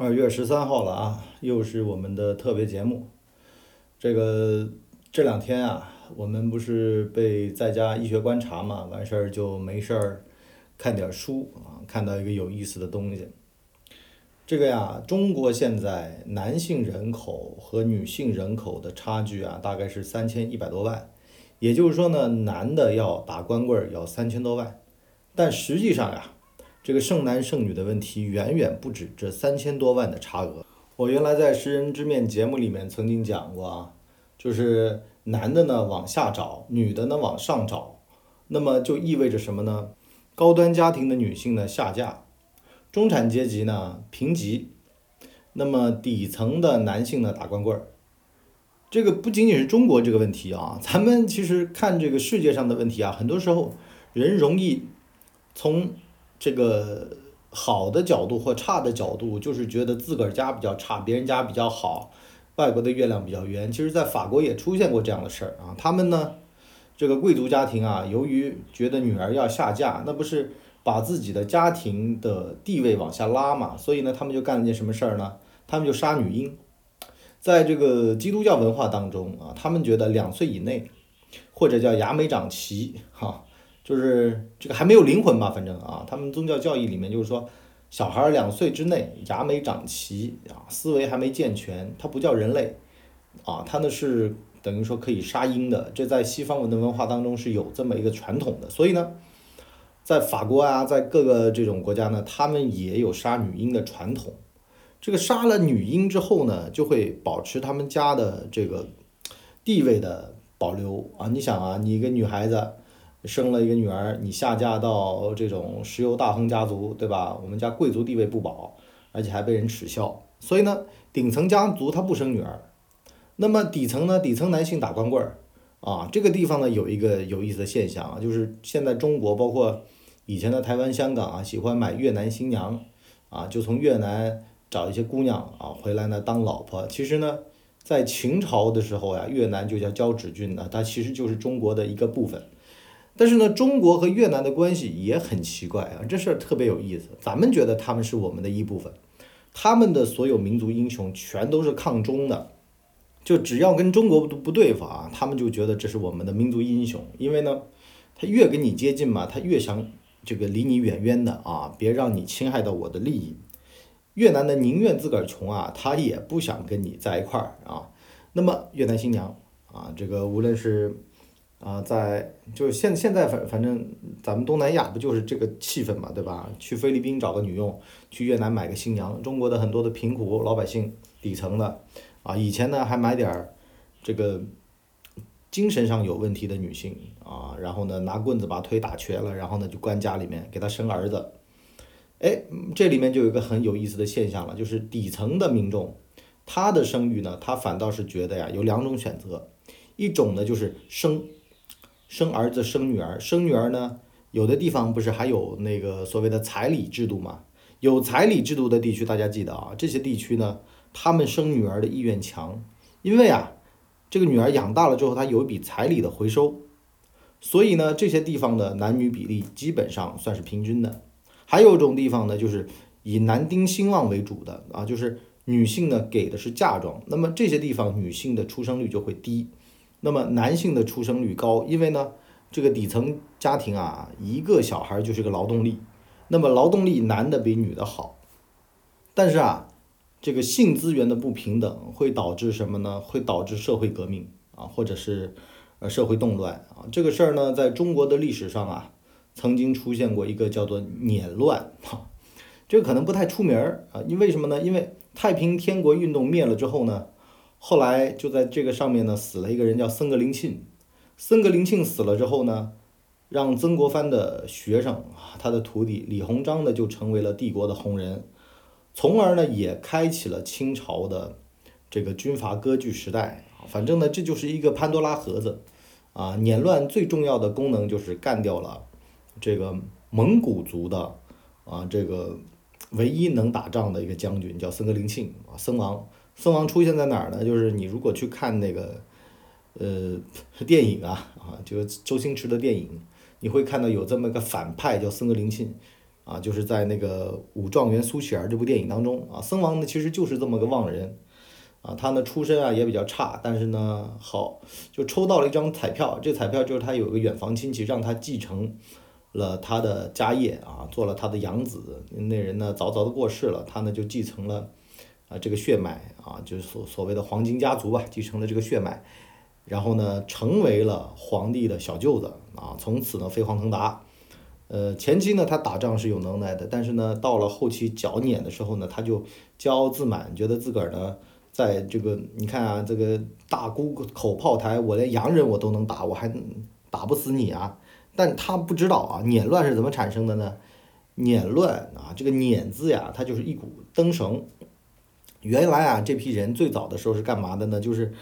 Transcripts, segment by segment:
二月十三号了啊，又是我们的特别节目。这个这两天啊，我们不是被在家医学观察嘛，完事儿就没事儿看点书啊，看到一个有意思的东西。这个呀，中国现在男性人口和女性人口的差距啊，大概是三千一百多万，也就是说呢，男的要打光棍儿要三千多万，但实际上呀。这个剩男剩女的问题远远不止这三千多万的差额。我原来在《识人之面》节目里面曾经讲过啊，就是男的呢往下找，女的呢往上找，那么就意味着什么呢？高端家庭的女性呢下嫁，中产阶级呢评级，那么底层的男性呢打光棍儿。这个不仅仅是中国这个问题啊，咱们其实看这个世界上的问题啊，很多时候人容易从。这个好的角度或差的角度，就是觉得自个儿家比较差，别人家比较好，外国的月亮比较圆。其实，在法国也出现过这样的事儿啊。他们呢，这个贵族家庭啊，由于觉得女儿要下嫁，那不是把自己的家庭的地位往下拉嘛？所以呢，他们就干了件什么事儿呢？他们就杀女婴。在这个基督教文化当中啊，他们觉得两岁以内，或者叫牙没长齐，哈。就是这个还没有灵魂吧，反正啊，他们宗教教义里面就是说，小孩两岁之内牙没长齐啊，思维还没健全，他不叫人类，啊，他呢是等于说可以杀婴的，这在西方文的文化当中是有这么一个传统的，所以呢，在法国啊，在各个这种国家呢，他们也有杀女婴的传统。这个杀了女婴之后呢，就会保持他们家的这个地位的保留啊。你想啊，你一个女孩子。生了一个女儿，你下嫁到这种石油大亨家族，对吧？我们家贵族地位不保，而且还被人耻笑。所以呢，顶层家族他不生女儿，那么底层呢？底层男性打光棍儿啊。这个地方呢，有一个有意思的现象啊，就是现在中国包括以前的台湾、香港啊，喜欢买越南新娘啊，就从越南找一些姑娘啊回来呢当老婆。其实呢，在秦朝的时候呀，越南就叫交趾郡呢，它其实就是中国的一个部分。但是呢，中国和越南的关系也很奇怪啊，这事儿特别有意思。咱们觉得他们是我们的一部分，他们的所有民族英雄全都是抗中的，就只要跟中国不不对付啊，他们就觉得这是我们的民族英雄。因为呢，他越跟你接近嘛，他越想这个离你远远的啊，别让你侵害到我的利益。越南的宁愿自个儿穷啊，他也不想跟你在一块儿啊。那么越南新娘啊，这个无论是。啊，在就是现现在反反正咱们东南亚不就是这个气氛嘛，对吧？去菲律宾找个女佣，去越南买个新娘。中国的很多的贫苦老百姓，底层的，啊，以前呢还买点儿这个精神上有问题的女性啊，然后呢拿棍子把腿打瘸了，然后呢就关家里面给她生儿子。哎，这里面就有一个很有意思的现象了，就是底层的民众，他的生育呢，他反倒是觉得呀有两种选择，一种呢就是生。生儿子生女儿，生女儿呢？有的地方不是还有那个所谓的彩礼制度吗？有彩礼制度的地区，大家记得啊，这些地区呢，他们生女儿的意愿强，因为啊，这个女儿养大了之后，她有一笔彩礼的回收，所以呢，这些地方的男女比例基本上算是平均的。还有一种地方呢，就是以男丁兴旺为主的啊，就是女性呢给的是嫁妆，那么这些地方女性的出生率就会低。那么男性的出生率高，因为呢，这个底层家庭啊，一个小孩就是个劳动力，那么劳动力男的比女的好，但是啊，这个性资源的不平等会导致什么呢？会导致社会革命啊，或者是呃社会动乱啊。这个事儿呢，在中国的历史上啊，曾经出现过一个叫做捻乱哈，这个可能不太出名儿啊，因为什么呢？因为太平天国运动灭了之后呢。后来就在这个上面呢，死了一个人叫僧格林沁。僧格林沁死了之后呢，让曾国藩的学生，他的徒弟李鸿章呢，就成为了帝国的红人，从而呢，也开启了清朝的这个军阀割据时代。反正呢，这就是一个潘多拉盒子啊！捻乱最重要的功能就是干掉了这个蒙古族的啊，这个唯一能打仗的一个将军叫僧格林沁啊，僧王。僧王出现在哪儿呢？就是你如果去看那个，呃，电影啊，啊，就是周星驰的电影，你会看到有这么个反派叫僧格林沁，啊，就是在那个《武状元苏乞儿》这部电影当中啊，僧王呢其实就是这么个妄人，啊，他呢出身啊也比较差，但是呢好就抽到了一张彩票，这彩票就是他有个远房亲戚让他继承了他的家业啊，做了他的养子，那人呢早早的过世了，他呢就继承了啊这个血脉啊，就是所所谓的黄金家族吧，继承了这个血脉，然后呢成为了皇帝的小舅子啊，从此呢飞黄腾达。呃，前期呢，他打仗是有能耐的，但是呢，到了后期剿捻的时候呢，他就骄傲自满，觉得自个儿呢，在这个你看啊，这个大沽口炮台，我连洋人我都能打，我还打不死你啊！但他不知道啊，捻乱是怎么产生的呢？捻乱啊，这个捻字呀，它就是一股灯绳。原来啊，这批人最早的时候是干嘛的呢？就是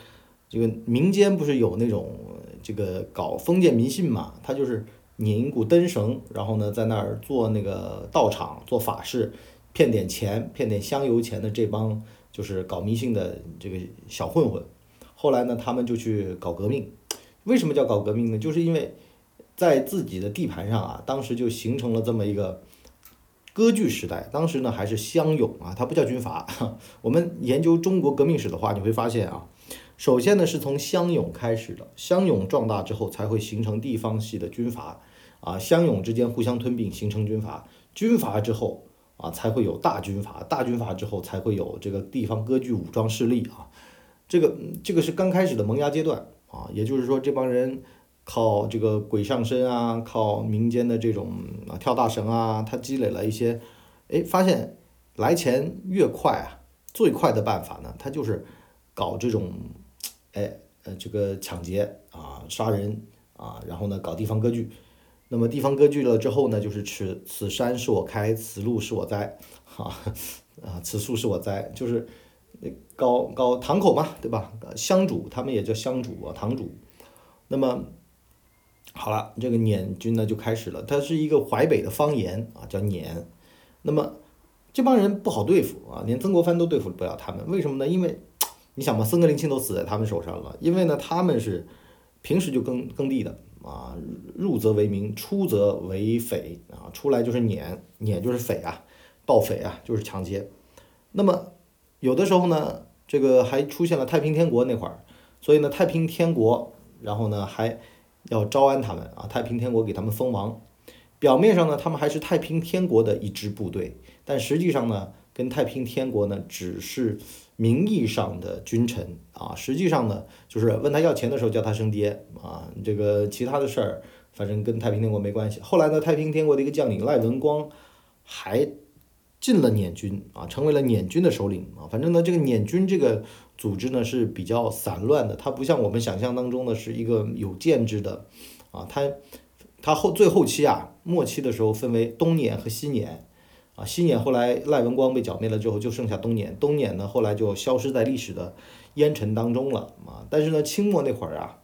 这个民间不是有那种这个搞封建迷信嘛，他就是。拧一股灯绳，然后呢，在那儿做那个道场做法事，骗点钱，骗点香油钱的这帮就是搞迷信的这个小混混。后来呢，他们就去搞革命。为什么叫搞革命呢？就是因为在自己的地盘上啊，当时就形成了这么一个割据时代。当时呢，还是乡勇啊，它不叫军阀。我们研究中国革命史的话，你会发现啊。首先呢，是从乡勇开始的，乡勇壮大之后，才会形成地方系的军阀，啊，乡勇之间互相吞并，形成军阀，军阀之后，啊，才会有大军阀，大军阀之后，才会有这个地方割据武装势力啊，这个这个是刚开始的萌芽阶段啊，也就是说，这帮人靠这个鬼上身啊，靠民间的这种啊跳大绳啊，他积累了一些，哎，发现来钱越快啊，最快的办法呢，他就是搞这种。哎，呃，这个抢劫啊，杀人啊，然后呢，搞地方割据。那么地方割据了之后呢，就是此此山是我开，此路是我栽，哈啊，此树是我栽，就是搞搞堂口嘛，对吧？乡主，他们也叫乡主啊，堂主。那么好了，这个撵军呢就开始了，它是一个淮北的方言啊，叫撵。那么这帮人不好对付啊，连曾国藩都对付不了他们，为什么呢？因为。你想嘛，僧格林沁都死在他们手上了，因为呢，他们是平时就耕耕地的啊，入则为民，出则为匪啊，出来就是撵，撵就是匪啊，盗匪啊，就是抢劫。那么有的时候呢，这个还出现了太平天国那会儿，所以呢，太平天国，然后呢还要招安他们啊，太平天国给他们封王，表面上呢，他们还是太平天国的一支部队，但实际上呢，跟太平天国呢只是。名义上的君臣啊，实际上呢，就是问他要钱的时候叫他声爹啊，这个其他的事儿，反正跟太平天国没关系。后来呢，太平天国的一个将领赖文光还进了捻军啊，成为了捻军的首领啊。反正呢，这个捻军这个组织呢是比较散乱的，它不像我们想象当中的是一个有建制的啊。它它后最后期啊，末期的时候分为东捻和西捻。啊，西捻后来赖文光被剿灭了之后，就剩下东捻。东捻呢，后来就消失在历史的烟尘当中了啊。但是呢，清末那会儿啊，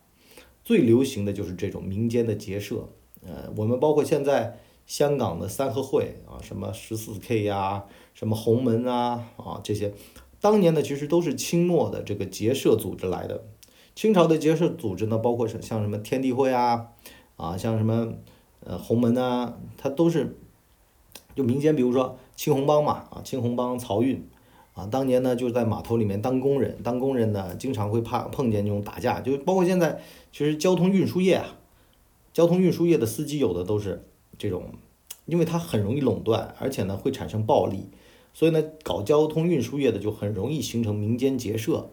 最流行的就是这种民间的结社。呃，我们包括现在香港的三合会啊，什么十四 K 呀，什么洪门啊，啊这些，当年呢其实都是清末的这个结社组织来的。清朝的结社组织呢，包括像什么天地会啊，啊像什么呃洪门啊，它都是。就民间，比如说青红帮嘛，啊，青红帮漕运，啊，当年呢就是在码头里面当工人，当工人呢经常会怕碰见那种打架，就包括现在其实交通运输业啊，交通运输业的司机有的都是这种，因为它很容易垄断，而且呢会产生暴力，所以呢搞交通运输业的就很容易形成民间结社。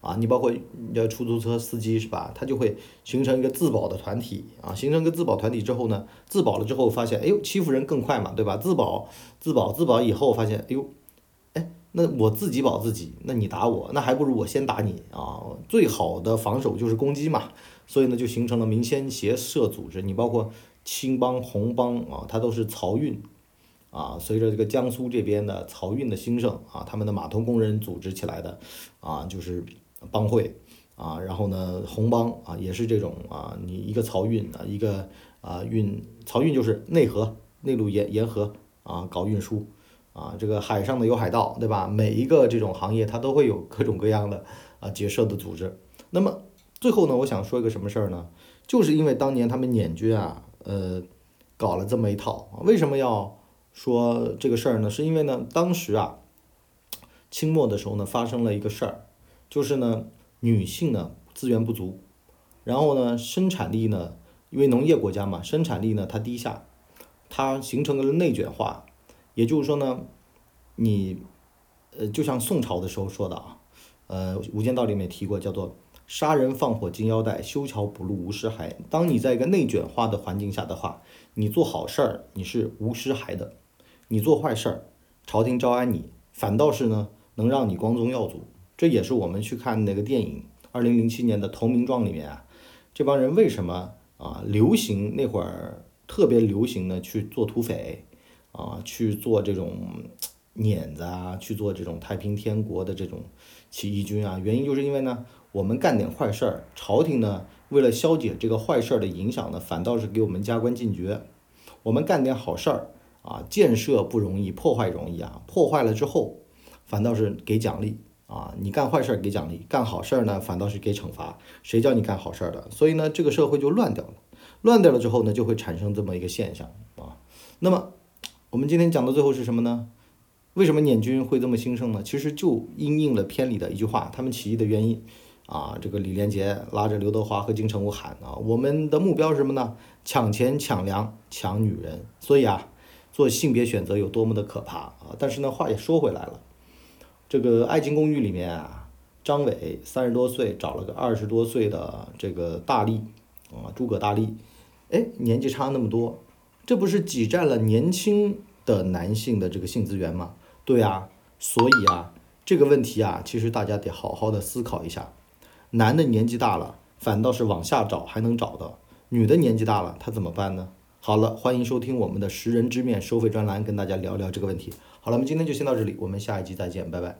啊，你包括要出租车司机是吧？他就会形成一个自保的团体啊，形成一个自保团体之后呢，自保了之后发现，哎呦，欺负人更快嘛，对吧？自保自保自保以后发现，哎呦，哎，那我自己保自己，那你打我，那还不如我先打你啊！最好的防守就是攻击嘛，所以呢，就形成了民间结社组织。你包括青帮、红帮啊，它都是漕运啊，随着这个江苏这边的漕运的兴盛啊，他们的码头工人组织起来的啊，就是。帮会啊，然后呢，红帮啊，也是这种啊，你一个漕运啊，一个啊运漕运就是内河内陆沿沿河啊搞运输啊，这个海上的有海盗，对吧？每一个这种行业它都会有各种各样的啊结社的组织。那么最后呢，我想说一个什么事儿呢？就是因为当年他们捻军啊，呃，搞了这么一套，为什么要说这个事儿呢，是因为呢，当时啊，清末的时候呢，发生了一个事儿，就是呢，女性呢资源不足，然后呢，生产力呢，因为农业国家嘛，生产力呢它低下，它形成了内卷化，也就是说呢，你，呃，就像宋朝的时候说的啊，呃，《无间道》里面提过，叫做。杀人放火金腰带，修桥补路无尸骸。当你在一个内卷化的环境下的话，你做好事儿你是无尸骸的，你做坏事儿，朝廷招安你，反倒是呢能让你光宗耀祖。这也是我们去看那个电影，二零零七年的《投名状》里面啊，这帮人为什么啊流行那会儿特别流行的去做土匪啊，去做这种碾子啊，去做这种太平天国的这种起义军啊？原因就是因为呢。我们干点坏事儿，朝廷呢为了消解这个坏事儿的影响呢，反倒是给我们加官进爵。我们干点好事儿啊，建设不容易，破坏容易啊。破坏了之后，反倒是给奖励啊。你干坏事儿给奖励，干好事儿呢反倒是给惩罚。谁叫你干好事儿的？所以呢，这个社会就乱掉了。乱掉了之后呢，就会产生这么一个现象啊。那么我们今天讲到最后是什么呢？为什么捻军会这么兴盛呢？其实就因应了片里的一句话，他们起义的原因。啊，这个李连杰拉着刘德华和金城武喊啊，我们的目标是什么呢？抢钱、抢粮、抢女人。所以啊，做性别选择有多么的可怕啊！但是呢，话也说回来了，这个《爱情公寓》里面啊，张伟三十多岁找了个二十多岁的这个大力啊，诸葛大力，哎，年纪差那么多，这不是挤占了年轻的男性的这个性资源吗？对啊，所以啊，这个问题啊，其实大家得好好的思考一下。男的年纪大了，反倒是往下找还能找到；女的年纪大了，她怎么办呢？好了，欢迎收听我们的识人之面收费专栏，跟大家聊聊这个问题。好了，我们今天就先到这里，我们下一集再见，拜拜。